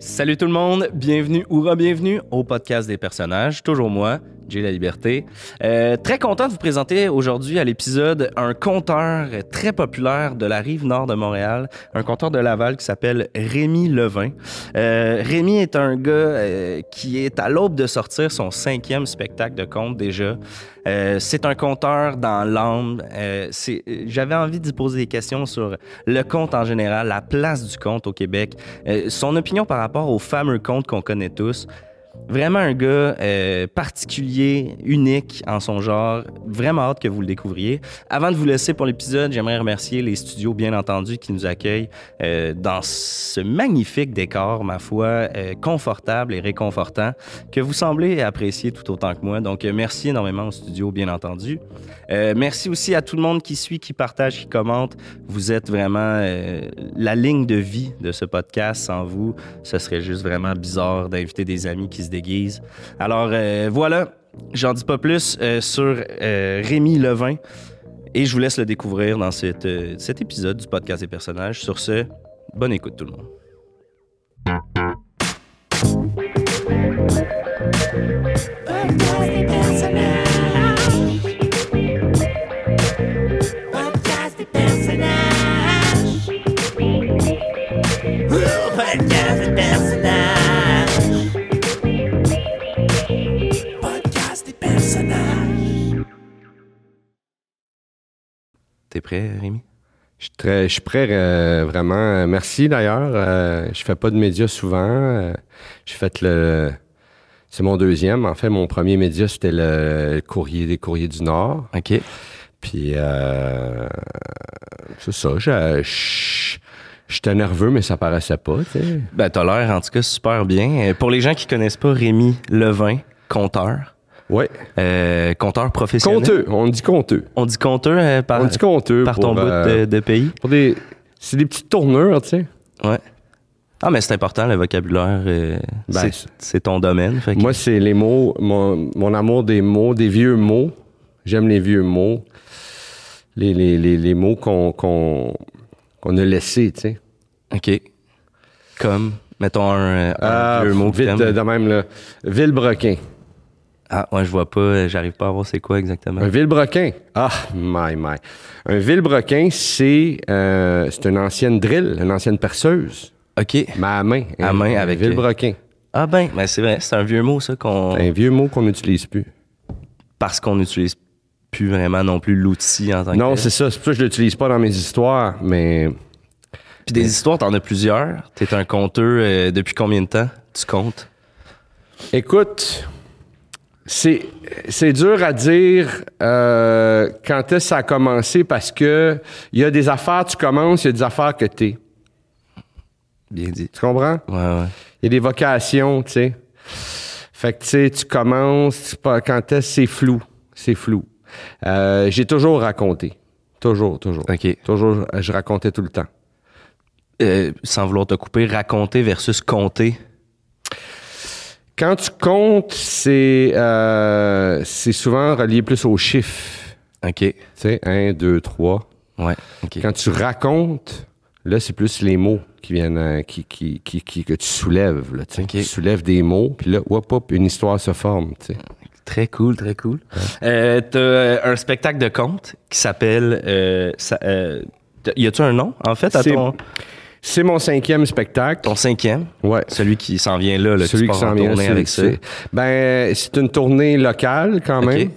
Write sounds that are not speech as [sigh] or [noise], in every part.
Salut tout le monde, bienvenue ou re-bienvenue au podcast des personnages, toujours moi, Jay La Liberté. Euh, très content de vous présenter aujourd'hui à l'épisode un conteur très populaire de la rive nord de Montréal, un conteur de Laval qui s'appelle Rémi Levin. Euh, Rémi est un gars euh, qui est à l'aube de sortir son cinquième spectacle de conte déjà. Euh, c'est un conteur dans l'âme. J'avais envie d'y poser des questions sur le conte en général, la place du conte au Québec, son opinion par rapport aux fameux contes qu'on connaît tous. Vraiment un gars euh, particulier, unique en son genre. Vraiment hâte que vous le découvriez. Avant de vous laisser pour l'épisode, j'aimerais remercier les studios, bien entendu, qui nous accueillent euh, dans ce magnifique décor, ma foi, euh, confortable et réconfortant, que vous semblez apprécier tout autant que moi. Donc, merci énormément aux studios, bien entendu. Merci aussi à tout le monde qui suit, qui partage, qui commente. Vous êtes vraiment la ligne de vie de ce podcast. Sans vous, ce serait juste vraiment bizarre d'inviter des amis qui se déguisent. Alors euh, voilà, j'en dis pas plus euh, sur euh, Rémi Levin et je vous laisse le découvrir dans cet épisode du podcast des personnages. Sur ce, bonne écoute tout le monde. Prêt, Rémi? Je suis très- je suis prêt, euh, vraiment. Merci d'ailleurs. Euh, je fais pas de médias souvent. Euh, J'ai fait le. C'est mon deuxième. En fait, mon premier média, c'était le, courrier des courriers du Nord. OK. Puis, euh, c'est ça. je- je- J'étais nerveux, mais ça paraissait pas. tu sais. Ben, t'as l'air en tout cas super bien. Pour les gens qui connaissent pas Rémi Levin, conteur, Ouais. euh, conteur professionnel. Conteux. On dit conteux. On dit conteur euh, par, On dit conteux. par pour, ton bout euh, de, de pays. pour des. C'est des petites tournures, tu sais. Ouais. Ah, mais c'est important, le vocabulaire. euh, Ben, c'est- ton domaine. Fait que- Moi, c'est les mots, mon, mon amour des mots, des vieux mots. J'aime les vieux mots. Les, les, les, les mots qu'on qu'on qu'on a laissés, tu sais. OK. Comme, mettons un, un Ah, vieux mot vite de même, là. Villebrequin. Ah, ouais, je vois pas, euh, j'arrive pas à voir c'est quoi exactement. Un villebrequin. Ah, my, my. Un villebrequin, c'est euh, c'est une ancienne drill, une ancienne perceuse. OK. Mais à main. À Un- main un avec- Villebrequin. Ah ben, ben c'est vrai, c'est un vieux mot, ça, qu'on Un vieux mot qu'on n'utilise plus. parce qu'on n'utilise plus vraiment non plus l'outil en tant que Non, c'est ça. C'est pour ça que je l'utilise pas dans mes histoires, mais Puis des histoires, t'en as plusieurs. T'es un conteur euh, depuis combien de temps? Tu comptes? Écoute, c'est, c'est dur à dire euh, quand est-ce que ça a commencé parce que il y a des affaires, tu commences, il y a des affaires que t'es. Bien dit. Tu comprends? Ouais, ouais. Il y a des vocations, tu sais. Fait que, tu sais, tu commences, quand est-ce c'est flou? C'est flou. Euh, j'ai toujours raconté. Toujours, toujours. OK. Toujours, je racontais tout le temps. Euh, sans vouloir te couper, raconter versus compter. Quand tu comptes, c'est, euh, c'est souvent relié plus aux chiffres. OK. Tu sais, un, deux, trois. Ouais. OK. Quand tu racontes, là, c'est plus les mots qui viennent, euh, qui, qui, qui, qui- que tu soulèves. Là, tu soulèves des mots, puis là, hop, hop, une histoire se forme. tu sais. Très cool, très cool. Euh, T'as euh, un spectacle de conte qui s'appelle. Euh, ça- y a-tu un nom, en fait, à ton, C'est mon cinquième spectacle. ton cinquième? Ouais. Celui qui s'en vient là, là Celui qui s'en vient, avec ça. c'est- Ben, c'est une tournée locale quand même.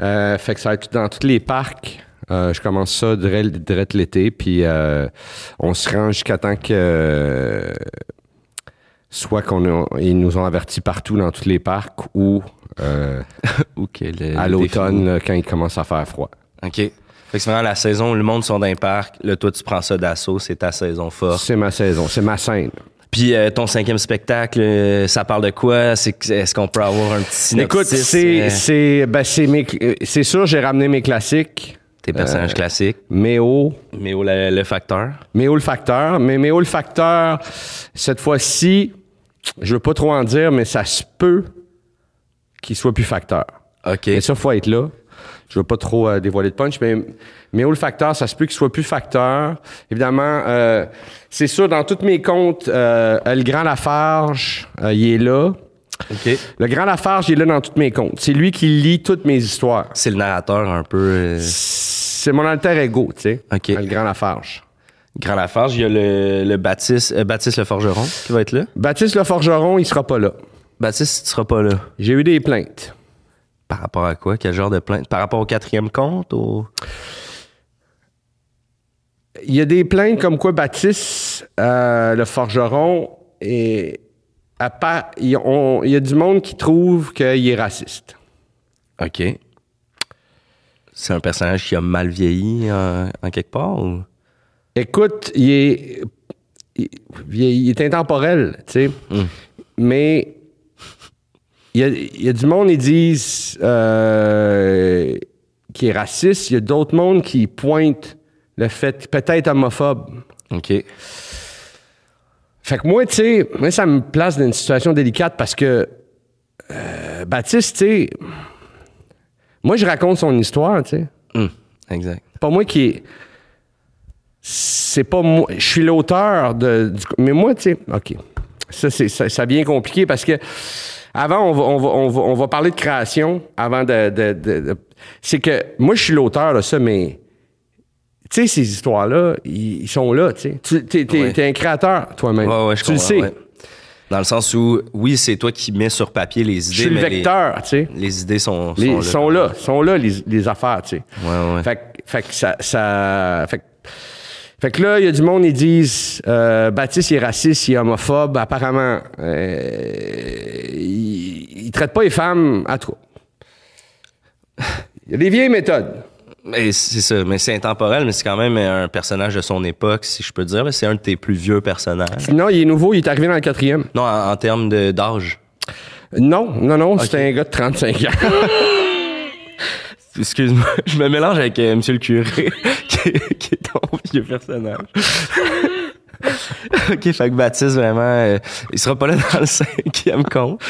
Euh, fait que ça va être dans tous les parcs. Euh, je commence ça direct, l'été, puis euh, on se rend jusqu'à temps que soit qu'on ils nous ont avertis partout dans tous les parcs ou [laughs] Ou à l'automne là, quand il commence à faire froid. OK. Fait que c'est vraiment la saison où le monde sont dans les parcs. Là, toi, tu prends ça d'assaut. C'est ta saison forte. C'est ma saison, c'est ma scène. Puis euh, ton cinquième spectacle, euh, ça parle de quoi? C'est Est-ce qu'on peut avoir un petit synopsis? Écoute, c'est euh, c'est ben, c'est mes c'est sûr j'ai ramené mes classiques, tes personnages classiques. Méo, où le, le facteur? Méo le facteur, mais Méo le facteur cette fois-ci, je veux pas trop en dire mais ça se peut qu'il soit plus facteur. OK. Mais ça faut être là. Je veux pas trop euh, dévoiler de punch, mais, mais olfacteur, ça se peut qu'il soit plus facteur. Évidemment, euh, c'est sûr, dans tous mes comptes, euh, le Grand Lafarge, euh, il est là. OK. Le Grand Lafarge, il est là dans tous mes comptes. C'est lui qui lit toutes mes histoires. C'est le narrateur un peu. euh, C'est mon alter ego, tu sais. OK. Le Grand Lafarge. Grand Lafarge. Il y a le, le Baptiste, euh, Baptiste le Forgeron qui va être là. Baptiste Le Forgeron, il sera pas là. Baptiste, tu seras pas là. J'ai eu des plaintes. Par rapport à quoi? Quel genre de plainte? Par rapport au quatrième compte? Ou... Il y a des plaintes comme quoi Baptiste, euh, le forgeron, est, à part- il, on- il y a du monde qui trouve qu'il est raciste. OK. C'est un personnage qui a mal vieilli euh, en quelque part? Ou... Écoute, il est, il, il est intemporel, tu sais. Mais il y, a, il y a du monde, ils disent euh, qu'il est raciste. Il y a d'autres mondes qui pointent le fait peut-être homophobe. OK. Fait que moi, tu sais, moi, ça me place dans une situation délicate parce que euh, Baptiste, tu sais, moi, je raconte son histoire, tu sais. Hum, exact. Pas moi qui est. C'est pas moi. Je suis l'auteur de. du- mais moi, tu sais, OK. Ça, c'est, ça, ça devient compliqué parce que. Avant, on va, on va, on va, on va parler de création avant de. de- de- de- c'est que moi, je suis l'auteur de ça, mais. Tu sais, ces histoires-là, ils, sont là, tu sais. Tu Ouais. t'es un créateur, toi-même. Ouais, ouais, je tu le sais. Dans le sens où, oui, c'est toi qui mets sur papier les idées, Je suis le mais les- vecteur, tu sais. Les, idées sont, Les- sont sont, là. là, sont là, les, les affaires, tu sais. Ouais, ouais. Fait, que- fait que ça. ça fait, que- fait que là, il y a du monde, ils disent euh, Baptiste, il est raciste, il est homophobe. Apparemment, euh, il, il traite pas les femmes à tout. Il y a des vieilles méthodes. Mais c'est ça, mais c'est intemporel, mais c'est quand même un personnage de son époque, si je peux dire. C'est un de tes plus vieux personnages. Non, il est nouveau, il est arrivé dans le quatrième. Non, en, en termes d'âge. Non, non, non, c'est un gars de 35 ans. [laughs] Excuse-moi, je me mélange avec euh, Monsieur le curé, [laughs] qui, est ton vieux personnage. ok, fait que Baptiste, vraiment, euh, il sera pas là dans le cinquième compte.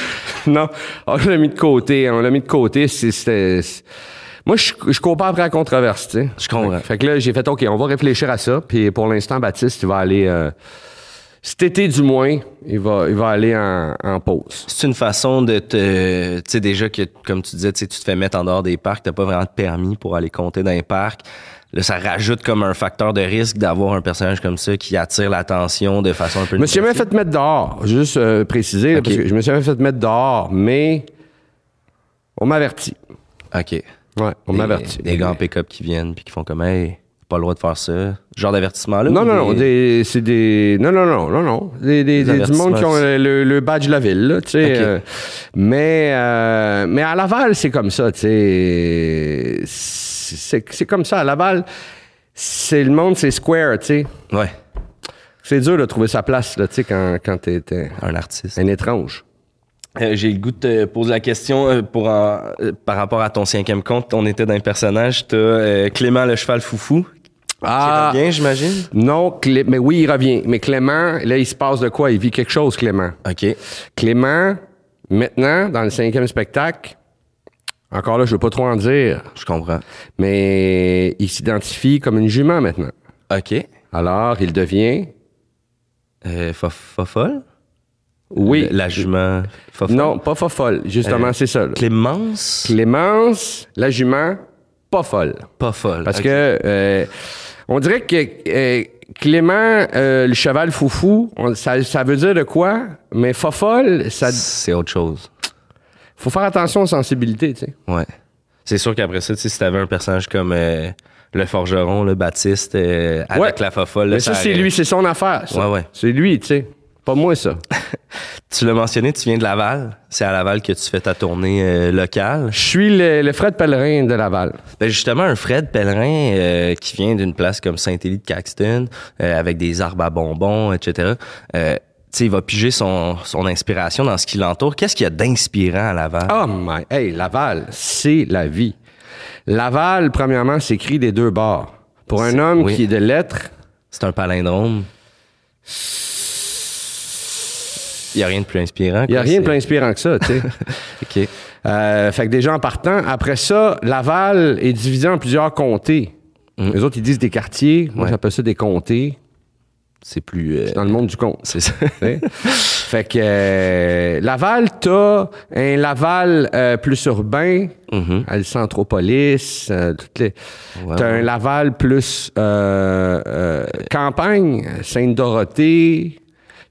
non, on l'a mis de côté. On l'a mis de côté. C'était- Moi, je, je cours pas après la controverse, tu sais. Je comprends. Fait que là, j'ai fait, OK, on va réfléchir à ça. Puis pour l'instant, Baptiste, il va aller... euh, cet été, du moins, il va, il va aller en, en pause. C'est une façon de te. Tu sais, déjà que, comme tu disais, tu sais, tu te fais mettre en dehors des parcs, t'as pas vraiment de permis pour aller compter dans les parcs. Là, ça rajoute comme un facteur de risque d'avoir un personnage comme ça qui attire l'attention de façon un peu Je me suis jamais fait mettre dehors. Juste euh, préciser, là, OK. parce que je me suis jamais fait mettre dehors, mais on m'avertit. OK. Ouais, on m'avertit. Des gars en pick-up qui viennent puis qui font comme, hey, pas le droit de faire ça. Genre d'avertissement-là? Non, non, non, des- c'est des... Non, non, non, non, non. Des, des, du monde qui ont le, badge de la ville, là, tu sais. Euh, mais, euh, mais à Laval, c'est comme ça, tu sais. C'est comme ça. À Laval, c'est le monde, c'est square, tu sais. Ouais, C'est dur de trouver sa place, là, tu sais, quand, quand t'es un artiste. un étrange. Euh, J'ai le goût de te poser la question euh, pour en- euh, par rapport à ton cinquième compte. On était dans un personnage. T'as Clément le cheval foufou Ah, qui revient, j'imagine? non, Clé- mais oui, il revient. Mais Clément, là, il se passe de quoi? Il vit quelque chose, Clément. OK. Clément, maintenant, dans le cinquième spectacle, encore là, je veux pas trop en dire, Je comprends. mais il s'identifie comme une jument maintenant. OK. Alors, il devient, Euh, Fofolle? oui, Le- La jument fofolle? non, pas fofolle, justement, Euh, c'est ça. là. Clémence? Clémence, la jument, pas folle. Pas folle. Parce que euh, on dirait que euh, Clément, euh, le cheval foufou, on- ça, ça veut dire de quoi? Mais fofolle, ça C'est autre chose. Faut faire attention aux sensibilités, tu sais. Ouais. C'est sûr qu'après ça, tu sais, si t'avais un personnage comme euh, le forgeron, le Baptiste, euh, avec Ouais. la fofolle, là, Mais ça, c'est lui, c'est son affaire. ça. Ouais, ouais. C'est lui, tu sais. Pas moi, ça. [laughs] Tu l'as mentionné, tu viens de Laval. C'est à Laval que tu fais ta tournée euh, locale. Je suis le, le Fred Pellerin de Laval. Ben justement, un Fred Pellerin euh, qui vient d'une place comme Saint-Élie de Caxton, euh, avec des arbres à bonbons, etc. Il va piger son, son inspiration dans ce qui l'entoure. Qu'est-ce qu'il y a d'inspirant à Laval? Oh my... Hey, Laval, c'est la vie. Laval, premièrement, s'écrit des deux bords. Pour un homme oui. qui est de lettres, C'est un palindrome. Il n'y a rien de plus inspirant. Il n'y a rien de plus inspirant que ça, tu sais. [laughs] OK. Euh, fait que déjà en partant, après ça, Laval est divisé en plusieurs comtés. Mm. Les autres, ils disent des quartiers. Moi, Ouais. j'appelle ça des comtés. C'est plus. euh, dans le monde du compte. c'est ça. [laughs] fait que euh, Laval, t'as un Laval euh, plus urbain, Mhm. à Centropolis, euh, toutes les. Ouais, t'as ouais. un Laval plus euh, campagne, Sainte-Dorothée.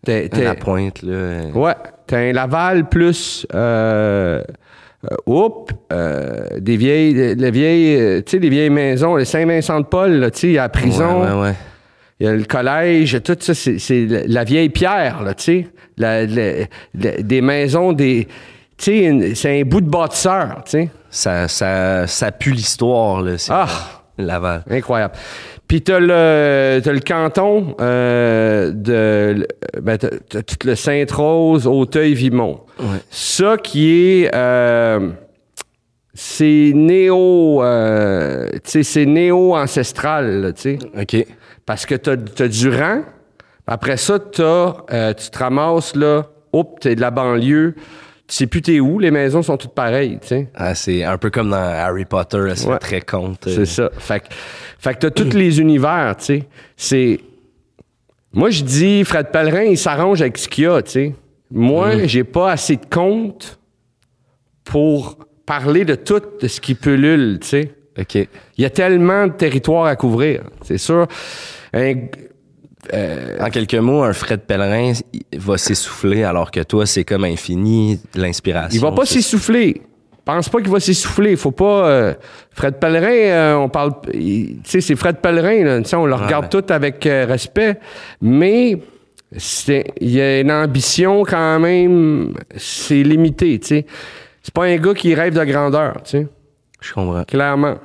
La pointe, là. Ouais, t'as un Laval plus. Oups, des vieilles, les vieilles, tu sais, les vieilles maisons, les Saint-Vincent-de-Paul, là, tu sais, la prison, Ouais, ouais, ouais. Il y a le collège, tout ça, c'est, c'est la vieille pierre, là, tu sais, La- la- la- des maisons, des, tu sais, une- c'est un bout de bâtisseur, tu sais, Ça, ça, ça pue l'histoire, là. c'est Ah! Laval. incroyable. Puis t'as le, t'as le canton euh, de, ben, t'as, t'as tout le Sainte-Rose, Auteuil-Vimont. Ouais. Ça qui est. euh, c'est néo. euh, tu sais, c'est néo-ancestral, là, tu sais. OK. Parce que t'as, t'as du rang. Après ça, t'as, euh, tu te ramasses, là. Oups, t'es de la banlieue. Tu sais plus t'es où. Les maisons sont toutes pareilles, tu sais. Ah, c'est un peu comme dans Harry Potter, elle se fait Ouais. très compte. euh, C'est ça. Fait que, fait que t'as tous les [clears throat] univers, tu sais. C'est. Moi, je dis, Fred Pellerin, il s'arrange avec ce qu'il y a, tu sais. Moi, j'ai pas assez de compte pour parler de tout de ce qui pullule, tu sais. OK. Il y a tellement de territoires à couvrir, c'est sûr. Un- En quelques mots, un Fred Pellerin va s'essouffler alors que toi, c'est comme infini l'inspiration. il va pas s'essouffler. Pense pas qu'il va s'essouffler. Faut pas. euh, Fred Pellerin, euh, on parle. Tu sais, c'est Fred Pellerin, là, tu sais, on le regarde tout avec euh, respect, mais il y a une ambition quand même. C'est limité, tu sais. C'est pas un gars qui rêve de grandeur, tu sais. Je comprends. Clairement.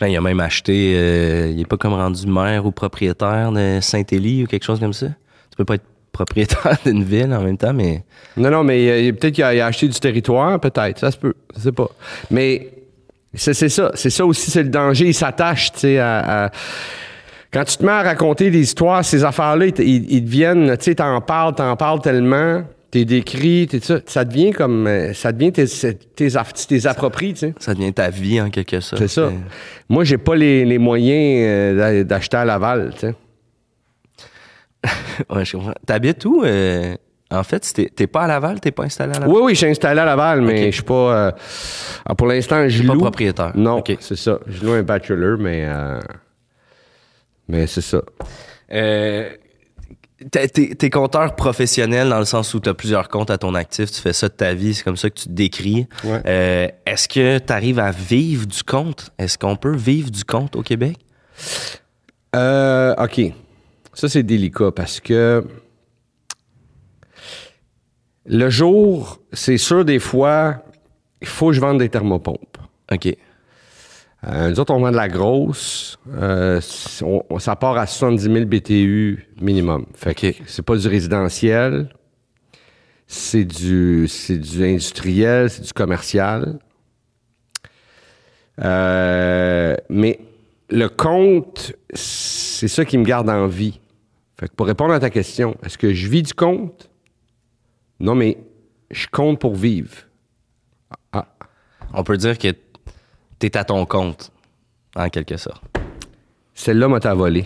Ben, il a même acheté, euh, il est pas comme rendu maire ou propriétaire de Saint-Élie ou quelque chose comme ça. Tu peux pas être propriétaire [laughs] d'une ville en même temps, mais Non, non, mais euh, peut-être qu'il a, acheté du territoire, peut-être. Ça se peut. Je sais pas. Mais c'est ça. C'est ça aussi, c'est le danger. Il s'attache, tu sais, à, à- Quand tu te mets à raconter des histoires, ces affaires-là, ils- ils deviennent, tu sais, t'en parles, t'en parles tellement, t'es décrit, t'es ça. Ça devient comme. euh, Ça devient tes, tes, t'es appropries, tu sais. ça devient ta vie en quelque sorte. C'est ça. Moi, j'ai pas les, les moyens euh, d'a- d'acheter à Laval, tu sais. [laughs] Ouais, je comprends. T'habites où? euh, en fait, t'es pas à Laval, t'es pas installé à Laval? Oui, oui, je suis installé à Laval, mais je suis pas. euh, ah, pour l'instant, je pas loue. propriétaire. Non, c'est ça. Je loue un bachelor, mais. euh, mais c'est ça. T'es- compteur professionnel dans le sens où tu as plusieurs comptes à ton actif, tu fais ça de ta vie, c'est comme ça que tu te décris. Ouais. Euh, Est-ce que tu arrives à vivre du compte? Est-ce qu'on peut vivre du compte au Québec? Euh, OK. Ça, c'est délicat parce que le jour, c'est sûr, des fois, il faut que je vende des thermopompes. OK. Euh, nous autres, on vend de la grosse. euh, on- ça part à 70 000 BTU minimum. Fait que c'est pas du résidentiel. C'est du, c'est du industriel, c'est du commercial. Euh, mais le compte, c'est ça qui me garde en vie. Fait que pour répondre à ta question, est-ce que je vis du compte? Non, mais je compte pour vivre. Ah, On peut dire que tu es à ton compte, en quelque sorte. celle-là m'a t'a volé.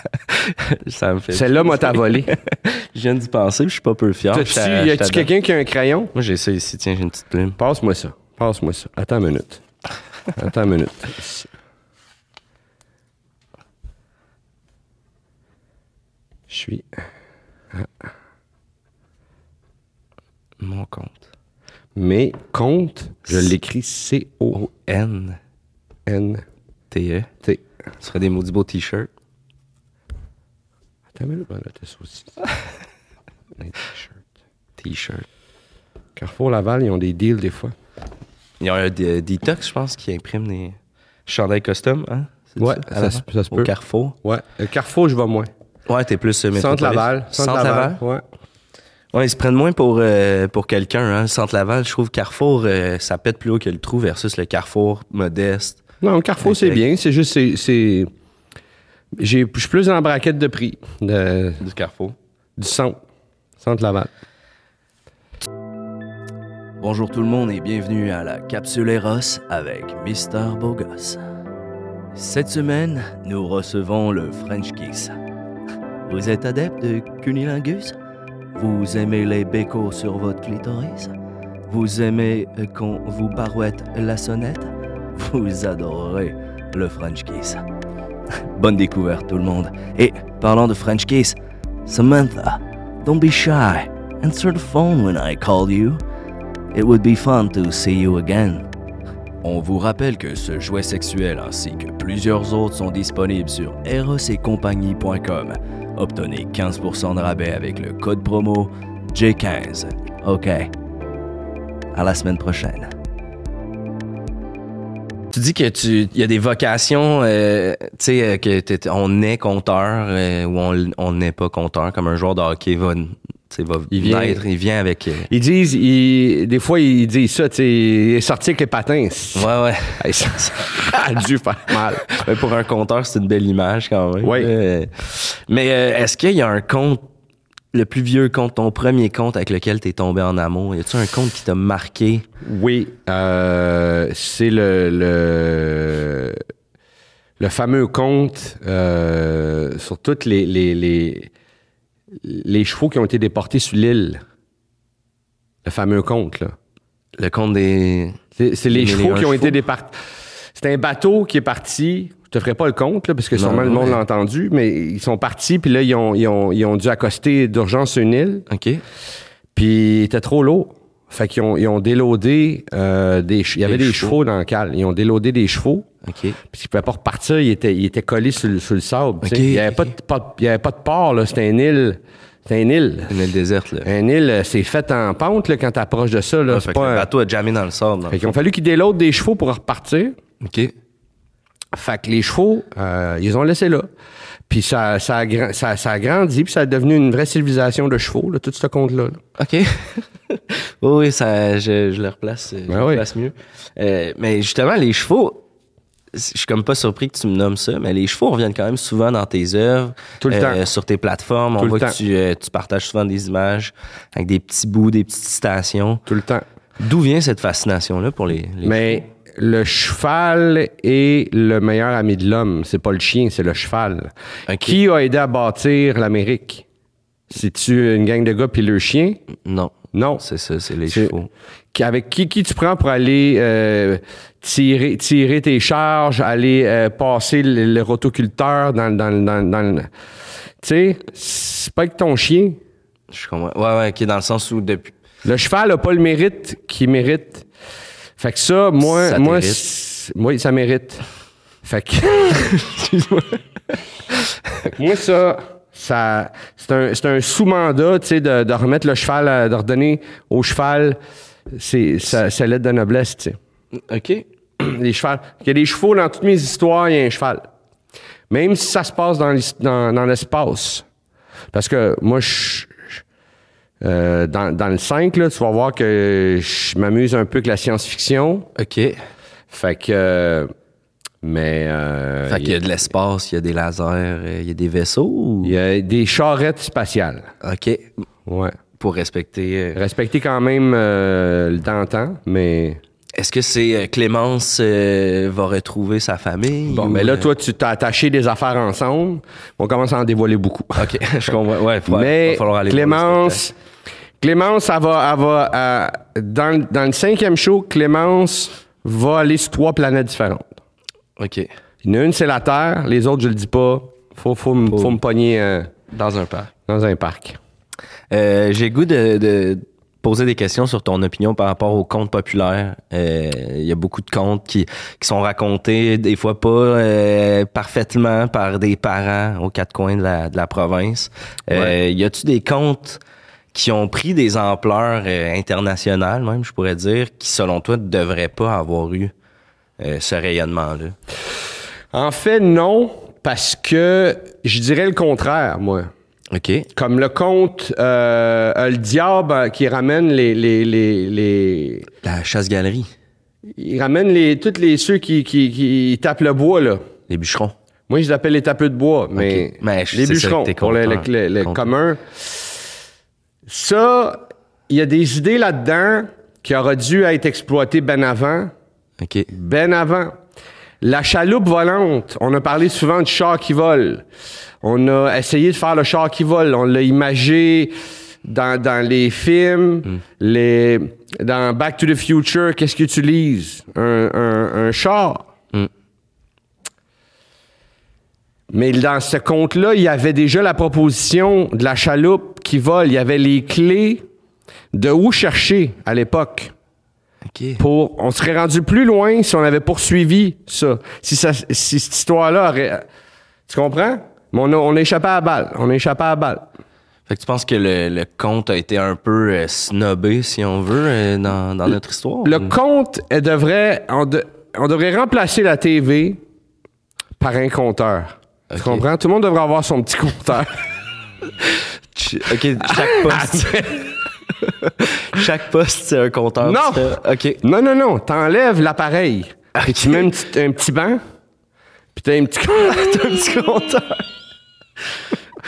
[laughs] ça me fait. Celle-là m'a t'a volé. [laughs] Je viens d'y penser, je suis pas peu fier. Y a-tu quelqu'un qui a un crayon? Moi, j'ai ça ici. Tiens, j'ai une petite plume. Passe-moi ça. Passe-moi ça. Attends une minute. [laughs] Attends une minute. Je suis Mon compte. Mais compte, je l'écris C-O-N-T. N-T-E. E. Tu ferais des maudits beaux t-shirts. Attends une minute, on noter ça aussi. [laughs] T-shirt. T-shirts. Carrefour Laval, ils ont des deals des fois. Il y a un de- Detox, je pense, qui imprime des chandails custom, hein? Ouais, ça se- Au peut. Carrefour? Ouais. Le Carrefour, je vais moins. Ouais, t'es plus euh, Centre. Laval. Centre, Laval? Ouais. Ouais, ils se prennent moins pour, euh, pour quelqu'un, hein. Centre Laval, je trouve Carrefour, euh, ça pète plus haut que le trou versus le Carrefour modeste. Non, le Carrefour, c'est bien. C'est juste, c'est- c'est. j'ai- Je suis plus dans la braquette de prix de- Du Carrefour. du centre. Centre Laval. Bonjour tout le monde et bienvenue à la Capsule Eros avec Mister Bogos. Cette semaine, nous recevons le French Kiss. Vous êtes adepte de cunilingus? Vous aimez les bécos sur votre clitoris? Vous aimez qu'on vous barouette la sonnette? Vous adorez le French Kiss. [laughs] Bonne découverte tout le monde. Et parlant de French Kiss, Samantha, don't be shy. Answer the phone when I call you. It would be fun to see you again. On vous rappelle que ce jouet sexuel ainsi que plusieurs autres sont disponibles sur erosetcompagnie.com. Obtenez 15% de rabais avec le code promo J15. OK. À la semaine prochaine. Tu dis que tu il y a des vocations euh, tu sais euh, que on est compteur euh, ou on n'est pas compteur comme un joueur de hockey va va Il vient- naître, il vient avec euh, Ils disent, ils- des fois, ils disent ça, tu il est sorti avec les patins. Ouais ouais. [laughs] Hey, ça, ça a dû faire mal. Mais pour un compteur, c'est une belle image quand même. Oui. Euh, mais euh, est-ce qu'il y a un compte, le plus vieux compte, ton premier compte avec lequel tu es tombé en amour? Y a-tu un compte qui t'a marqué? Oui, c'est le, le, le fameux conte euh, sur toutes les, les, les, les chevaux qui ont été déportés sur l'île. Le fameux conte, là. Le compte des. C'est les chevaux qui ont été déportés. C'est un bateau qui est parti. Je te ferai pas le compte, là, parce que Non, sûrement le monde l'a entendu, mais ils sont partis, puis là, ils ont, ils, ont, ils ont dû accoster d'urgence une île. OK. Puis il était trop lourd. Fait qu'ils ont, ils ont déloadé euh, des Il y avait Des des, chevaux. chevaux. dans le cale. Ils ont déloadé des chevaux. Puis ils pouvaient pas repartir. Ils étaient collés sur, le- sur le sable. Il n'y avait, pas de- pas de- il y avait pas de port. là. C'était une île. C'était une île. Une île déserte, là. Une île, euh, c'est fait en pente là, quand tu approches de ça. Là. Ouais, C'est pas le un- bateau a dans le sable. Fait qu'ils ont fallu qu'ils déloadent des chevaux pour repartir. OK. Fait que les chevaux, euh, ils ont laissé là. Puis ça, ça, a, ça, ça a grandi, puis ça a devenu une vraie civilisation de chevaux, là, tout ce compte-là. là. OK. [laughs] oui, oui, ça, je, je le replace, je Ben le oui. replace mieux. Euh, mais justement, les chevaux, je suis comme pas surpris que tu me nommes ça, mais les chevaux reviennent quand même souvent dans tes œuvres, Tout le euh, temps. sur tes plateformes. Tout On voit temps. que tu, euh, tu partages souvent des images avec des petits bouts, des petites citations. Tout le temps. D'où vient cette fascination-là pour les, les Mais le cheval est le meilleur ami de l'homme. C'est pas le chien, c'est le cheval. Qui a aidé à bâtir l'Amérique? C'est-tu une gang de gars puis le chien? Non, Non. c'est ça, c'est les chevaux. Qui- Avec qui, qui tu prends pour aller euh, tirer, tirer tes charges, aller euh, passer le, le rotoculteur dans, dans, dans, dans le... Tu sais, c'est pas avec ton chien. Je comprends. Ouais, ouais, qui est dans le sens où depuis. Le cheval n'a pas le mérite qu'il mérite. Fait que ça, moi, Ça moi, oui, ça mérite. Fait que, [laughs] Excuse-moi. Moi, ça, ça, c'est un, c'est un sous-mandat, tu sais, de, de remettre le cheval, à- de redonner au cheval c'est, sa, sa lettre de noblesse, tu sais. OK. [clears throat] Les chevals. Il y a des chevaux dans toutes mes histoires, il y a un cheval. Même si ça se passe dans, l'his- dans, dans l'espace. Parce que moi, je, euh, dans, dans le 5, là, tu vas voir que je m'amuse un peu avec la science-fiction. OK. Fait que. euh, mais. euh, Fait qu'il y a de l'espace, il y a des lasers, il y a des vaisseaux. ou- il y a des charrettes spatiales. OK. Ouais. Pour respecter. euh, Respecter quand même euh, le temps-temps, mais. Est-ce que c'est euh, Clémence euh, va retrouver sa famille? Bon, ou, mais là, euh, toi, tu t'as attaché des affaires ensemble. On commence à en dévoiler beaucoup. [laughs] OK, je comprends. Ouais, faut- Mais va falloir aller Clémence, Clémence, elle va, elle va, euh, dans, le- dans le cinquième show, Clémence va aller sur trois planètes différentes. OK. Une, c'est la Terre. Les autres, je le dis pas. Faut, faut, me- faut me pogner euh, Dans un parc. dans un parc. Euh, J'ai le goût de, de poser des questions sur ton opinion par rapport aux contes populaires. Euh, Il y a beaucoup de contes qui, qui sont racontés, des fois pas euh, parfaitement par des parents aux quatre coins de la, de la province. Euh, Ouais. y a-tu des contes qui ont pris des ampleurs internationales, même, je pourrais dire, qui, selon toi, ne devraient pas avoir eu ce rayonnement-là? En fait, non, parce que je dirais le contraire, moi. Comme le conte, euh, le diable euh, qui ramène les, les, les, les- La chasse-galerie, il ramène les, tous les ceux qui, qui, qui tapent le bois, là. les bûcherons. Moi, je les appelle les tapeux de bois, mais, Mais je- les bûcherons, pour le, le, commun. Ça, il y a des idées là-dedans qui auraient dû être exploitées bien avant. OK. Ben avant. La chaloupe volante, on a parlé souvent du char qui vole. On a essayé de faire le char qui vole. On l'a imagé dans, dans les films, les, dans Back to the Future, qu'est-ce qu'ils utilisent? Un, un, un char. Mm. Mais dans ce compte-là, il y avait déjà la proposition de la chaloupe qui vole. Il y avait les clés de où chercher à l'époque Pour on serait rendu plus loin si on avait poursuivi ça. Si, ça, si cette histoire-là aurait. Tu comprends? Mais on a, on a échappé à la balle. On a échappé à la balle. Fait que tu penses que le, le conte a été un peu euh, snobé, si on veut, euh, dans, dans notre histoire? Le compte elle devrait. On, de- on devrait remplacer la TV par un compteur. Tu comprends? Tout le monde devrait avoir son petit compteur. [laughs] OK, chaque poste. [laughs] [laughs] chaque poste, c'est un compteur. Non! non, non, non. T'enlèves l'appareil. Tu mets un petit, un petit banc. Puis t'as un petit, [laughs] t'as un petit compteur.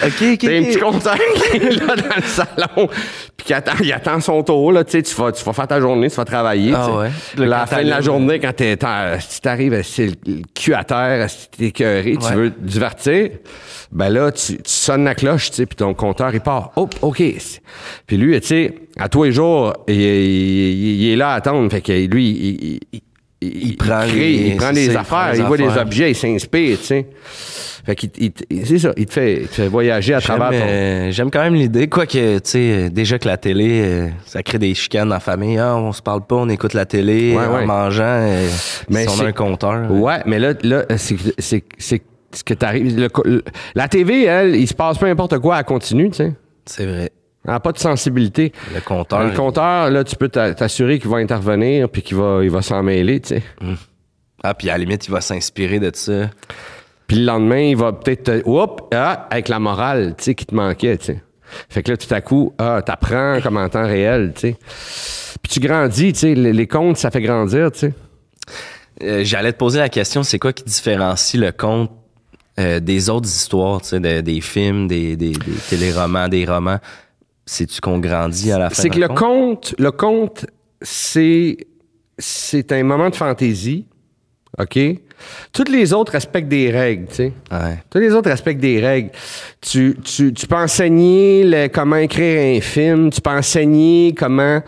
OK, OK. T'as un petit compteur qui est là dans le salon, puis attend, il attend son tour, là, tu sais, tu vas, tu vas faire ta journée, tu vas travailler, Ah ouais. La fin de la journée, quand t'es, si t'arrives, c'est le, cul à terre, si t'es écœuré, Ouais. tu veux te divertir, ben là, tu, tu sonnes la cloche, tu sais, puis ton compteur, il part. Oh, OK. Puis lui, tu sais, à tous les jours, il, il- il est là à attendre, fait que lui, il... il il, prend crée, les- il prend ça, affaires, les il voit des affaires. objets, il s'inspire, tu sais. Fait qu'il il- il- c'est ça, il te fait, il te fait voyager à travers ton... euh, j'aime quand même l'idée, quoique, tu sais, déjà que la télé, euh, ça crée des chicanes dans la famille. Ah, on se parle pas, on écoute la télé Ouais, en ouais. mangeant. euh, Mais si on a un compteur. Ouais, mais là, là c'est c'est- c'est ce que t'arrives. La TV, elle, il se passe peu n'importe quoi, elle continue, tu sais. C'est vrai. N'a pas de sensibilité. Le compteur. Le compteur, là, tu peux t'a- t'assurer qu'il va intervenir puis qu'il va, il va s'en mêler, tu sais. Ah, puis à la limite, il va s'inspirer de ça. Puis le lendemain, il va peut-être te. Oups, ah, avec la morale, tu sais, qui te manquait, tu sais. Fait que là, tout à coup, ah, t'apprends comme en temps réel, tu sais. Puis tu grandis, tu sais. Les, les contes, ça fait grandir, tu sais. Euh, J'allais te poser la question, c'est quoi qui différencie le conte euh, des autres histoires, tu sais, de- des films, des, des, des téléromans, des romans? C'est-tu qu'on grandit à la fin C'est que le conte, le conte, c'est, c'est un moment de fantaisie. OK? Toutes les autres respectent des règles, tu sais. Ouais. Tous les autres respectent des règles. Tu, tu, tu peux enseigner le- comment écrire un film, tu peux enseigner comment.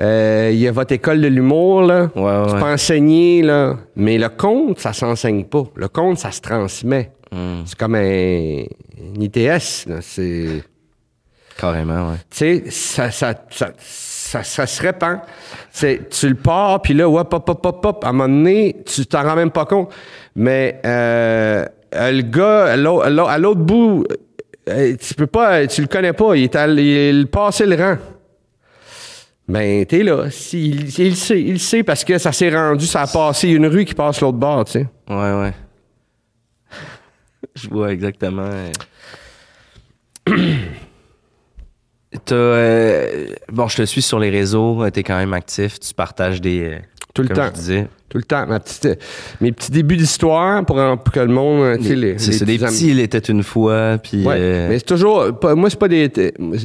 euh, Il y a votre école de l'humour, là. Ouais, ouais, tu peux enseigner, là. Mais le conte, ça s'enseigne pas. Le conte, ça se transmet. Hmm. C'est comme un, un ITS, là. C'est Carrément, ouais. tu sais, ça, ça, ça, ça, ça se répand. C'est, tu le pars, puis là, hop, hop, hop, hop, hop, à un moment donné, tu t'en rends même pas compte. Mais euh, euh, le gars, à l'au- à l'au- à l'autre bout, euh, tu peux pas, tu le connais pas, il est il passé le rang. Ben, t'es là. Il, il le sait, il sait parce que ça s'est rendu, ça a passé une rue qui passe l'autre bord, tu sais. Ouais, ouais. Je vois exactement. [clears throat] euh. T'as, euh, bon, je te suis sur les réseaux, euh, t'es quand même actif, tu partages des. euh, Tout le comme temps. je disais. Tout le temps. Ma petite, mes petits débuts d'histoire pour, que le monde, euh, tu sais, les, C'est des petits il était une fois, puis. Ouais, euh, mais c'est toujours. pas- moi, c'est pas des.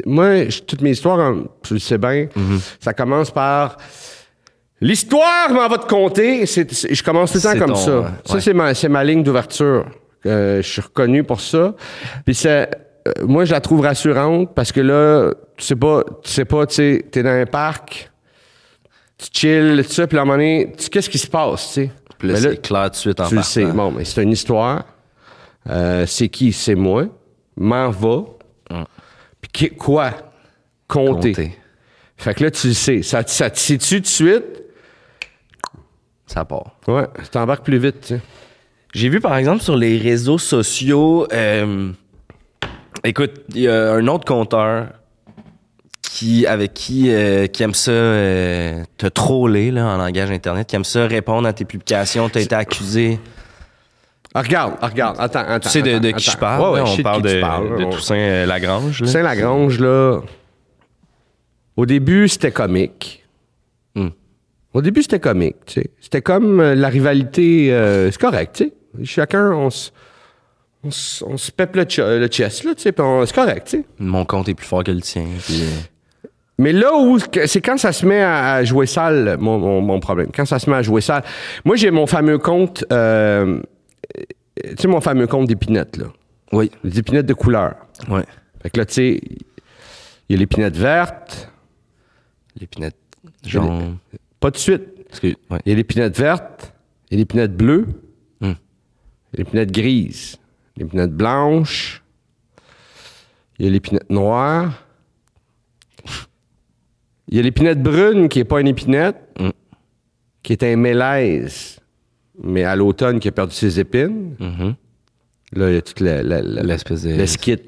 Moi, je- toutes mes histoires, tu le sais bien, Mhm. ça commence par. L'histoire m'en va te compter. Je commence tout le temps comme ton, ça. euh, Ça, c'est ma, c'est ma ligne d'ouverture. Euh, je suis reconnu pour ça. Puis c'est. euh, moi, je la trouve rassurante parce que là, tu sais pas, tu sais pas, tu sais, t'es dans un parc, tu chill, tout ça, puis à un moment donné, tu- qu'est-ce qui se passe, tu sais? puis là, c'est clair tout de suite en tu le sais. Bon, mais c'est une histoire. Euh, c'est qui? C'est moi. M'en va. Puis qui- quoi? Compter. Compter. Fait que là, tu le sais. Ça, ça te situe tout de suite. Ça part. Ouais, tu t'embarques plus vite, tu sais. J'ai vu par exemple sur les réseaux sociaux, euh, écoute, il y a un autre compteur qui avec qui euh, qui aime ça euh, te troller là en langage internet, qui aime ça répondre à tes publications, t'as été accusé. Ah, regarde, ah, regarde, attends, attends. Tu sais de, de attends, qui je parle Ouais, ouais, je On sais parle de, de On- Toussaint Lagrange. là. Au début, c'était comique. Hmm. Au début, c'était comique, tu sais. C'était comme euh, la rivalité. c'est correct, tu sais. Chacun, on se. on, se- pèpe le, ch- le chest, là, tu sais, c'est correct, tu sais. Mon compte est plus fort que le tien. puis, Mais là où c'est quand ça se met à jouer sale, mon, mon- mon problème. Quand ça se met à jouer sale. Moi, j'ai mon fameux compte, euh, tu sais, mon fameux compte d'épinettes, là. Oui. Les épinettes de couleur. Ouais. Fait que là, tu sais, il y a l'épinette verte, L'épinette jaune. pas de suite. Ouais. Il y a l'épinette verte, il y a l'épinette bleue, Hmm. l'épinette grise, l'épinette blanche, il y a l'épinette noire, il y a l'épinette brune qui n'est pas une épinette, Hmm. qui est un mélèze, mais à l'automne qui a perdu ses épines. Mhm. Là, il y a toute L'espèce de- le skit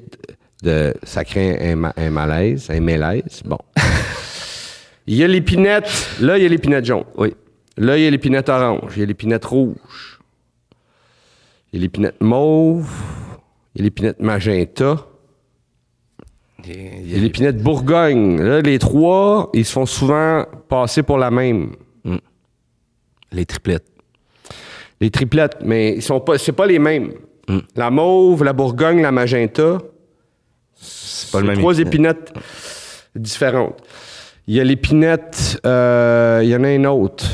de ça crée un malaise, un mélèze. Bon. [laughs] il y a l'épinette, là, il y a l'épinette jaune. Oui. Là, il y a l'épinette orange, il y a l'épinette rouge, il y a l'épinette mauve, il y a l'épinette magenta, Il y a- l'épinette bourgogne. Là, les trois, ils se font souvent passer pour la même. Les triplettes. Les triplettes, mais ils sont pas, c'est pas les mêmes. Mm. La mauve, la bourgogne, la magenta, C'est pas le même. trois épinette. épinettes différentes. Il y a l'épinette, euh, il y en a une autre.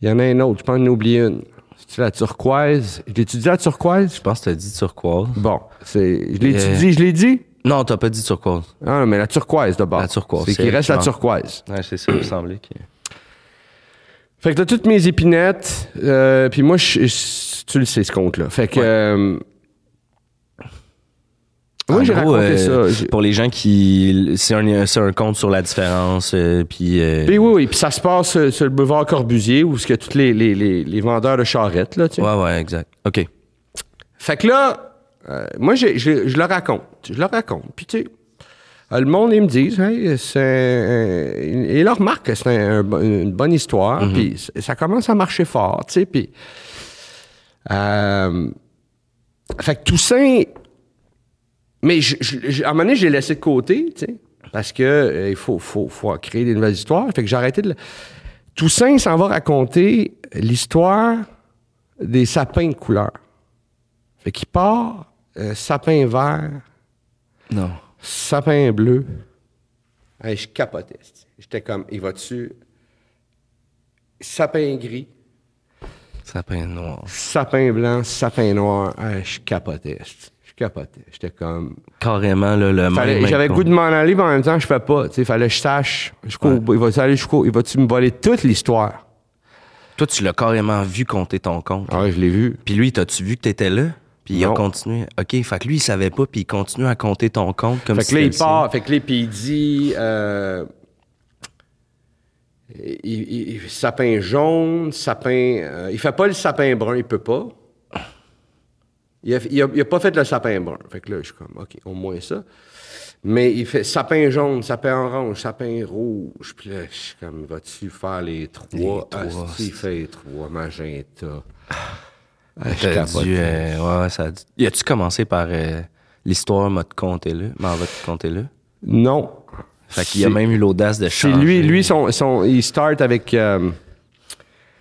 Il y en a une autre, je pense que j'en ai oublié une. C'est la turquoise? Je l'ai-tu dit la turquoise? Je pense que t'as dit turquoise. Bon, c'est, je l'ai-tu Euh, dit, je l'ai dit? Non, t'as pas dit turquoise. Ah non, mais la turquoise d'abord. La turquoise, C'est qu'il reste la turquoise. Ouais, c'est ça, il me semblait. que- Fait que t'as toutes mes épinettes, euh, puis moi, je- je- tu le sais, ce compte-là. Fait que... Ouais. euh, oui, j'ai raconté euh, ça. Pour les gens qui. C'est un, c'est un compte sur la différence, euh, puis. euh, Puis oui, oui, puis ça se passe euh, sur le boulevard Corbusier, où il y a tous les, les, les, les vendeurs de charrettes, là, tu sais. Ouais, ouais, exact. OK. Fait que là, euh, moi, j'ai- je, je le raconte. Je le raconte. Puis, tu sais, euh, le monde, ils me disent, hey, c'est. ils le remarquent que c'est un- un bo- une bonne histoire. Puis, c- ça commence à marcher fort, tu sais. Puis. euh, fait que Toussaint. Mais je, à un moment donné, je l'ai laissé de côté, tu sais. Parce que il faut, faut, faut créer des nouvelles histoires. Fait que j'ai arrêté de. le- Toussaint s'en va raconter l'histoire des sapins de couleur. Fait qu'il part, euh, sapin vert, Non. sapin bleu. Hey, je capotais. J'étais comme, il va dessus. Sapin gris, Sapin noir. sapin blanc, sapin noir. Hey, je capotais. Je capotais. J'étais comme. Carrément, là, le Fallait-. J'avais goût de m'en aller, mais en même temps, je fais pas. Il fallait que je sache. Ouais. Il va aller jusqu'au. Il va-tu me voler toute l'histoire? Toi, tu l'as carrément vu compter ton compte. Ah ouais, je l'ai vu. Puis lui, t'as-tu vu que t'étais là? Puis il a continué. OK, fait que lui, il savait pas, puis il continue à compter ton compte comme Fait si que là, il part. Fait que là, puis il dit. euh, il, il- il- sapin jaune, sapin. euh, il fait pas le sapin brun, il peut pas. Il a, il a- il a pas fait le sapin brun. Fait que là, je suis comme, OK, au moins ça. Mais il fait sapin jaune, sapin orange, sapin rouge. Puis là, je suis comme, vas-tu faire les trois? Les trois, Asti, il fait les trois, magenta. Ah, dû, euh, ouais, ça a dû- Y a-tu commencé par euh, l'histoire m'a te compter là? M'en va te compter là? Non. Fait qu'il a même eu l'audace de C'est changer. lui, lui son, son- il start avec euh,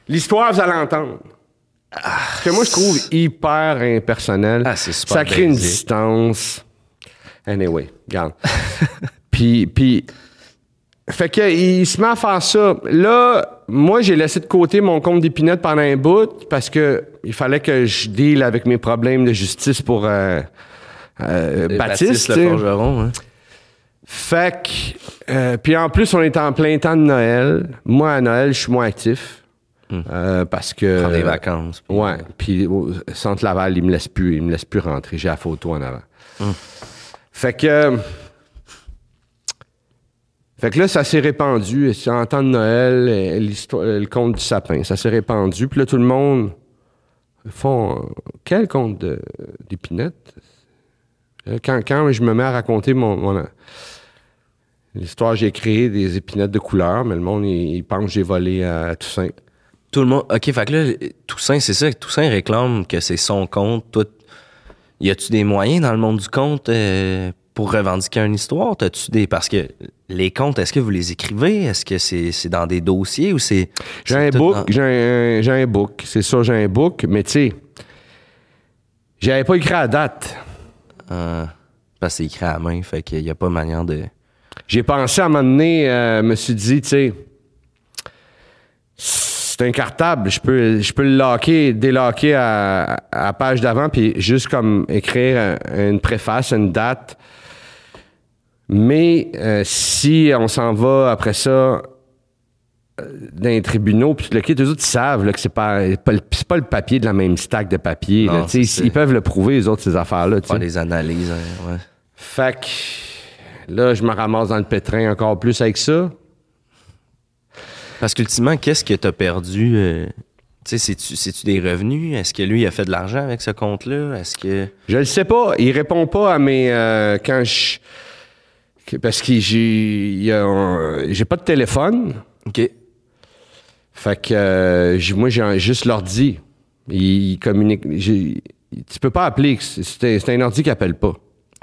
l'histoire, vous allez entendre. Ce que moi je trouve hyper impersonnel. Ah, c'est super Ça crée une distance. Anyway, regarde. [laughs] puis, puis, fait que il se met à faire ça. Là, moi j'ai laissé de côté mon compte d'épinette pendant un bout parce que il fallait que je deal avec mes problèmes de justice pour euh, euh, Baptiste. le forgeron, hein? Fait que, euh, puis en plus, on est en plein temps de Noël. Moi, à Noël, je suis moins actif. Euh, parce que. Hmm. Prendre des vacances. puis- Ouais. Puis au Centre Laval, il me laisse plus, il me laisse plus rentrer. J'ai la photo en avant. Hmm. Fait que. Fait que là, ça s'est répandu. En temps de Noël, le conte du sapin. Ça s'est répandu. Puis là, tout le monde font. Quel conte d'épinette? Euh, Quand, je me mets à raconter mon, mon- l'histoire, j'ai créé des épinettes de couleur, mais le monde, il, il pense que j'ai volé à Toussaint. Tout le monde. OK, fait que là, Toussaint, c'est ça. Toussaint réclame que c'est son compte. Toi, y a-tu des moyens dans le monde du compte euh, pour revendiquer une histoire? T'as-tu des. Parce que les comptes, est-ce que vous les écrivez? Est-ce que c'est dans des dossiers ou c'est. J'ai un dans- j'ai un, j'ai un book. C'est ça, j'ai un book, mais tu sais, J'avais pas écrit la date. Euh, parce que c'est écrit à la main, fait qu'il n'y a pas manière de. J'ai pensé à un moment donné, euh, me suis dit, tu sais, c'est un cartable, je peux, je peux le locker, délocker à, à la page d'avant, puis juste comme écrire un- une préface, une date. Mais euh, si on s'en va après ça euh, dans les tribunaux, puis le kit, eux autres, ils savent là, que c'est pas, pas, pas le papier de la même stack de papier. Non, ils, peuvent le prouver, les autres, ces affaires-là. Faire des analyses, hein, ouais. Fait que là, je me ramasse dans le pétrin encore plus avec ça. Parce qu'ultimement, qu'est-ce que tu as perdu? euh, tu sais, c'est-tu, des revenus? Est-ce que lui a fait de l'argent avec ce compte-là? Est-ce que. Je le sais pas. Il répond pas à mes. euh, quand je. Parce que j'ai. J'ai pas de téléphone. OK. Fait que euh, moi, j'ai juste l'ordi. Il, il communique. Tu peux pas appeler. C'est un, un ordi qui appelle pas.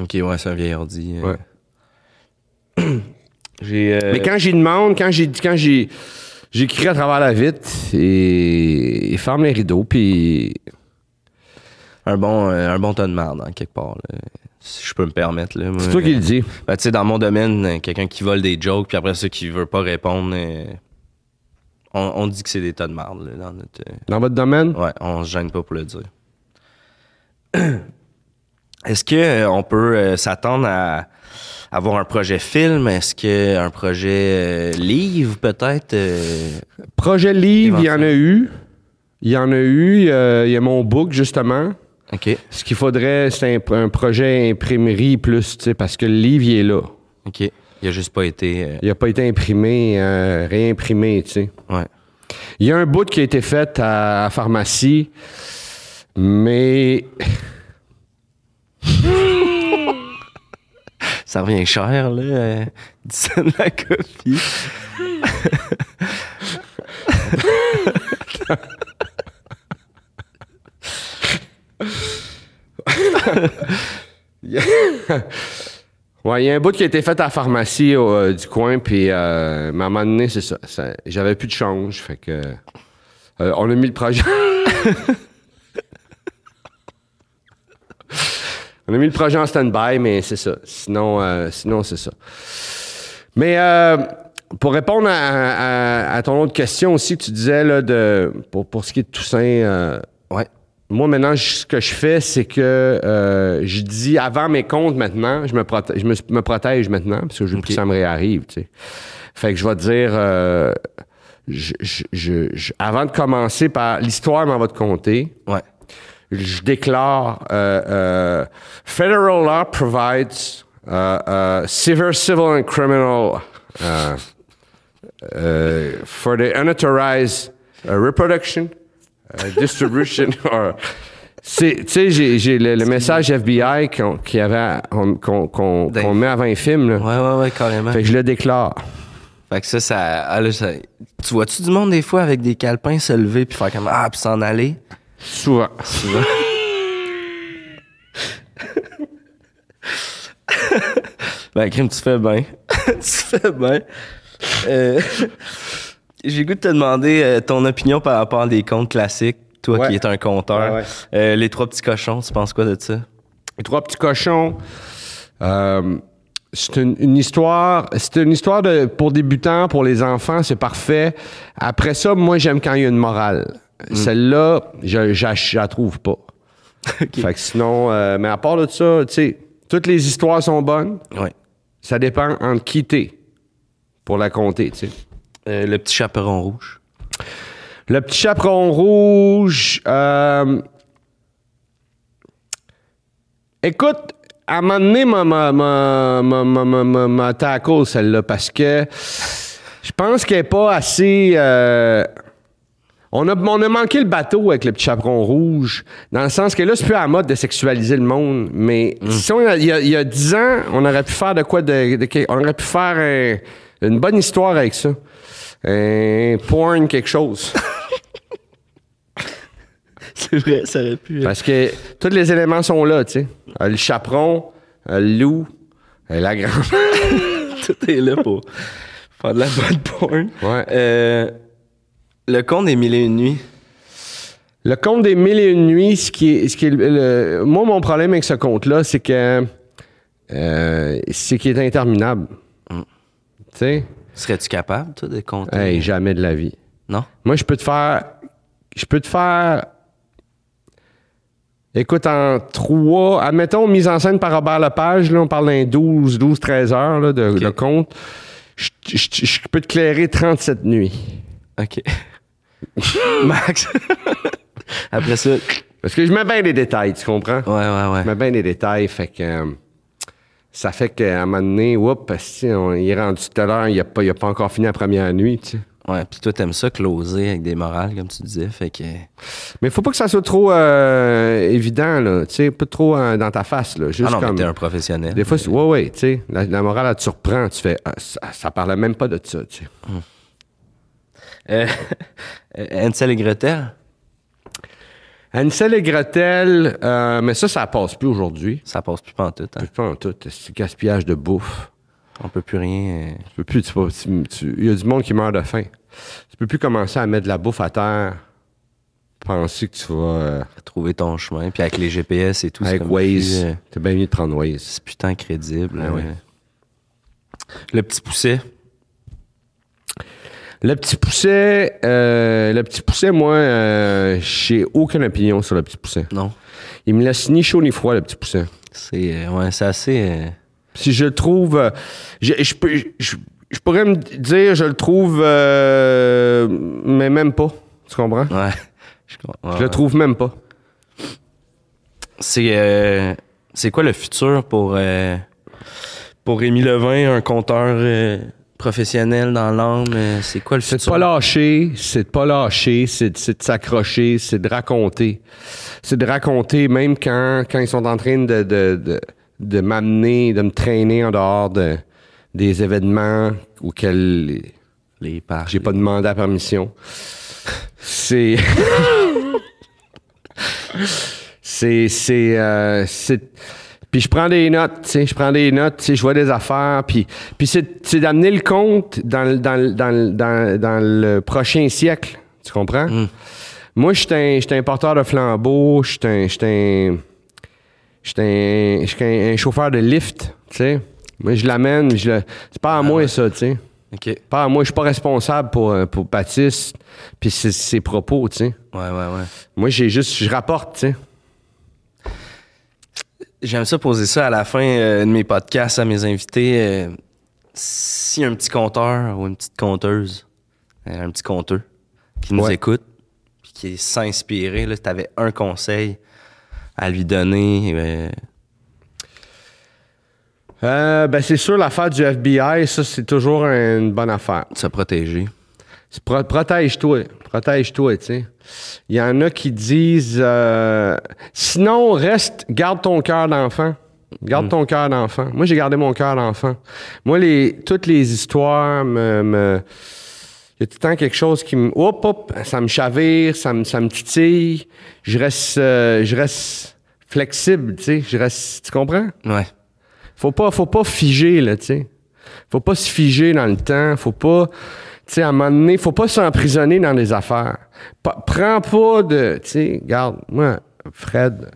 OK, ouais, c'est un vieil ordi. euh. Ouais. [clears throat] Euh, Mais quand j'y demande, quand j'ai quand j'ai j'écris à travers la vitre et il ferme les rideaux puis un, bon, un bon tas de merde, en quelque part. là. Si je peux me permettre. Là, c'est toi qui le dis. Ben, tu sais, dans mon domaine, euh, quelqu'un qui vole des jokes, puis après ça, qui veut pas répondre, euh, on, on dit que c'est des tas de merde. Là, dans notre, euh, Dans votre domaine? Ouais, on se gêne pas pour le dire. [clears throat] Est-ce que euh, on peut s'attendre à avoir un projet film? Est-ce que un projet euh, livre peut-être? euh? Projet livre, il y en a eu. Il y en a eu. euh, il y a mon book, justement. OK. Ce qu'il faudrait, c'est un, un projet imprimerie plus, tu sais, parce que le livre, il est là. OK. Il a juste pas été. euh, Il n'a pas été imprimé, euh, réimprimé, tu sais. ouais. Il y a un bout qui a été fait à, à pharmacie, mais [laughs] Ça revient cher, là. Euh, 10 cents la copie. [laughs] [laughs] ouais, il y a un bout qui a été fait à la pharmacie euh, du coin, puis euh, à un moment donné, c'est ça, J'avais plus de change, fait que euh, on a mis le projet. [laughs] on a mis le projet en stand-by, mais c'est ça. Sinon, euh, sinon c'est ça. Mais pour répondre à, ton autre question aussi, tu disais là, de, pour, pour ce qui est de Toussaint, Ouais. Moi maintenant, je- ce que je fais, c'est que euh, je dis avant mes comptes maintenant, je me, prote- je me, me protège maintenant, parce que je veux plus Ok. que ça me réarrive. tu sais. Fait que je vais te dire, euh, je- je- avant de commencer par l'histoire m'en va te compter, Ouais. je déclare euh, Federal law provides uh, uh, severe civil and criminal uh, for the unauthorized uh, reproduction, distribution [laughs] or tu sais, j'ai, le, le message FBI qu'on, on- qu'on, met avant un film. Là. Ouais, ouais, ouais, carrément. Fait que je le déclare. Fait que ça, ça, ah, là, ça- Tu vois-tu du monde des fois avec des calepins se lever puis faire comme Ah, puis s'en aller? Souvent. Souvent. [laughs] ben, crime, tu fais bien. [laughs] tu fais bien. Euh, J'ai goût de te demander euh, ton opinion par rapport à des contes classiques. Toi Ouais. qui es un conteur. Ouais, ouais. Euh, les trois petits cochons, tu penses quoi de ça? Les trois petits cochons. euh, c'est une, une histoire. C'est une histoire de, pour débutants, pour les enfants, c'est parfait. Après ça, moi, j'aime quand il y a une morale. Celle-là, je, je, je la trouve pas. [laughs] Fait que sinon, mais à part de ça, tu sais, toutes les histoires sont bonnes. Ça dépend entre qui t'es pour la compter, tu sais. Euh, le petit chaperon rouge. Le petit chaperon rouge. euh, Écoute, à un moment donné, m'a- m'a- m'a- m'a- m'a- tackle celle-là parce que je pense qu'elle n'est pas assez. euh, On a, on a manqué le bateau avec le petit chaperon rouge, dans le sens que là, c'est plus à la mode de sexualiser le monde. Mais si on a- il y a, il y a 10 ans, on aurait pu faire de quoi de. de- on aurait pu faire un- une bonne histoire avec ça. Un porn, quelque chose. [laughs] C'est vrai, ça aurait pu. Parce que tous les éléments sont là, tu sais. Euh, Le chaperon, euh, le loup, euh, la grande. [laughs] Tout est là pour faire de la bonne porn. Ouais. Euh, le conte des mille et une nuits. Le conte des mille et une nuits, ce qui est, ce qui est le- le- moi, mon problème avec ce conte-là, c'est que euh, c'est qu'il est interminable. Mm. Tu sais? Serais-tu capable, toi, de compter? Hey, jamais de la vie. Non? Moi, je peux te faire. Je peux te faire. Écoute, en trois. Admettons, mise en scène par Robert Lepage, là, on parle d'un 12, 12, 13 heures là, de, de compte. Je, je- je peux te clairer 37 nuits. OK. [laughs] Max. Après ça, ouais, Parce que je mets bien des détails, tu comprends? ouais, ouais. Je mets bien des détails, fait que. euh, ça fait qu'à un moment donné, oups, on- il est rendu tout à l'heure, il n'a pas, pas encore fini la première nuit, tu sais. Ouais, puis toi, t'aimes ça, closer avec des morales, comme tu disais, fait que... Mais faut pas que ça soit trop euh, évident, là. Tu sais, pas trop euh, dans ta face, là. Juste ah non, comme. mais t'es un professionnel. Des fois, c'est- ouais, ouais, tu sais, la, la morale, elle te surprend. Tu fais, ah, ça, ça parlait même pas de ça, tu sais. Euh, euh, [laughs] Hansel et Gretel, Ansel et Gretel, euh, mais ça, ça passe plus aujourd'hui. ça passe plus pantoute, hein? Pas en tout. C'est gaspillage de bouffe. On peut plus rien... euh, Tu peux plus, il y a du monde qui meurt de faim. Tu peux plus commencer à mettre de la bouffe à terre, penser que tu vas, euh, trouver ton chemin. Puis avec les GPS et tout, c'est avec comme Waze, plus, t'es bien mieux de prendre Waze. c'est putain crédible. Ah ouais. euh. Le petit pousset, Le petit pousset, euh, le petit pousset, moi, euh, j'ai aucune opinion sur le petit pousset. non. Il me laisse ni chaud ni froid, le petit pousset. C'est euh, ouais, c'est assez... euh, Si je le trouve, je, je peux- je- je pourrais me dire, je le trouve, euh, mais même pas. Tu comprends? ouais. Je, comprends. Je le trouve même pas. C'est euh, c'est quoi le futur pour euh, pour Rémi Levin, un conteur euh, professionnel dans l'âme euh, C'est quoi le C'est de futur? pas lâcher, c'est de pas lâcher, c'est de, s'accrocher, c'est de raconter. C'est de raconter même quand, quand ils sont en train de, de, de, de m'amener, de me traîner en dehors de, des événements auxquels Les parcs. j'ai pas demandé la permission. C'est. [laughs] c'est. C'est. euh, c'est- Puis je prends des notes, tu sais, je prends des notes, tu sais, je vois des affaires, puis, puis c'est, d'amener le compte dans, le- dans, dans, dans, dans le prochain siècle, tu comprends? Mm. Moi, je suis un, porteur de flambeau, je suis un, un, un, un, chauffeur de lift, tu sais. Moi, je l'amène, je le, c'est pas à moi ça, tu sais. Ok. Pas à moi, je suis pas responsable pour, euh, pour Baptiste, puis ses, ses propos, tu sais. Ouais, ouais, ouais. Moi, j'ai juste, je rapporte, tu sais. J'aime ça poser ça à la fin euh, de mes podcasts à mes invités. euh, si un petit compteur ou une petite conteuse, euh, un petit conteux qui nous Ouais. écoute, puis qui s'inspirer, là, si t'avais un conseil à lui donner, ben, c'est sûr, l'affaire du FBI, ça, c'est toujours une bonne affaire. se protéger. Pro- Protège-toi. Protège-toi, tu sais. Il y en a qui disent euh, sinon, reste, garde ton cœur d'enfant. Garde ton cœur d'enfant. Moi, j'ai gardé mon cœur d'enfant. Moi, les, toutes les histoires me. me- il y a tout le temps quelque chose qui me. Hop, hop, ça me chavire, ça me, ça me titille. Je reste, euh, je reste flexible, tu sais. Je reste. Tu comprends? Ouais. Faut pas, faut pas figer, là, tu sais. Faut pas se figer dans le temps. Faut pas, tu sais, à un moment donné, faut pas s'emprisonner dans les affaires. Prends pas de, tu sais, regarde, moi, Fred,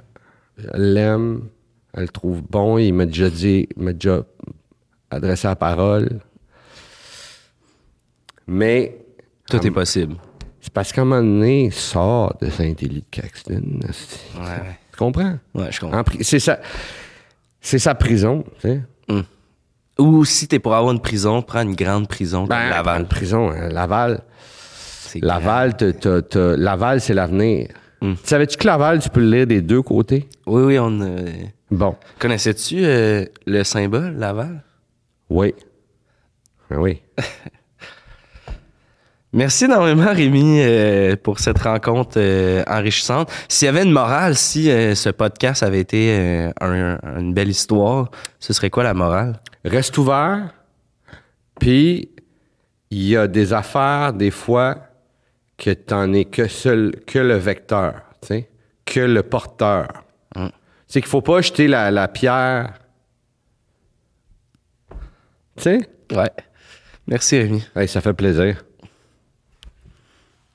je l'aime, elle le trouve bon, il m'a déjà dit, il m'a déjà adressé la parole. Mais, Tout est possible. c'est parce qu'à un moment donné, il sort de Saint-Élie de Caxton. esti. Ouais, ouais. Tu comprends? Ouais, je comprends. C'est sa, c'est sa prison, tu sais. Ou si t'es pour avoir une prison, prends une grande prison comme Ben, Laval. en prison, hein, Laval. Laval, Laval, c'est l'avenir. Mm. Savais-tu que Laval, tu peux le lire des deux côtés? Oui, oui, on. euh, Bon, Connaissais-tu euh, le symbole Laval? oui. Ah oui. [laughs] Merci énormément, Rémi, euh, pour cette rencontre euh, enrichissante. S'il y avait une morale, si euh, ce podcast avait été un- une belle histoire, ce serait quoi la morale? Reste ouvert, puis il y a des affaires, des fois, que t'en es que seul, que le vecteur, tu sais, que le porteur. Mm. C'est qu'il faut pas jeter la, la pierre. Tu sais? Ouais. Merci, Rémi. Hey, ça fait plaisir.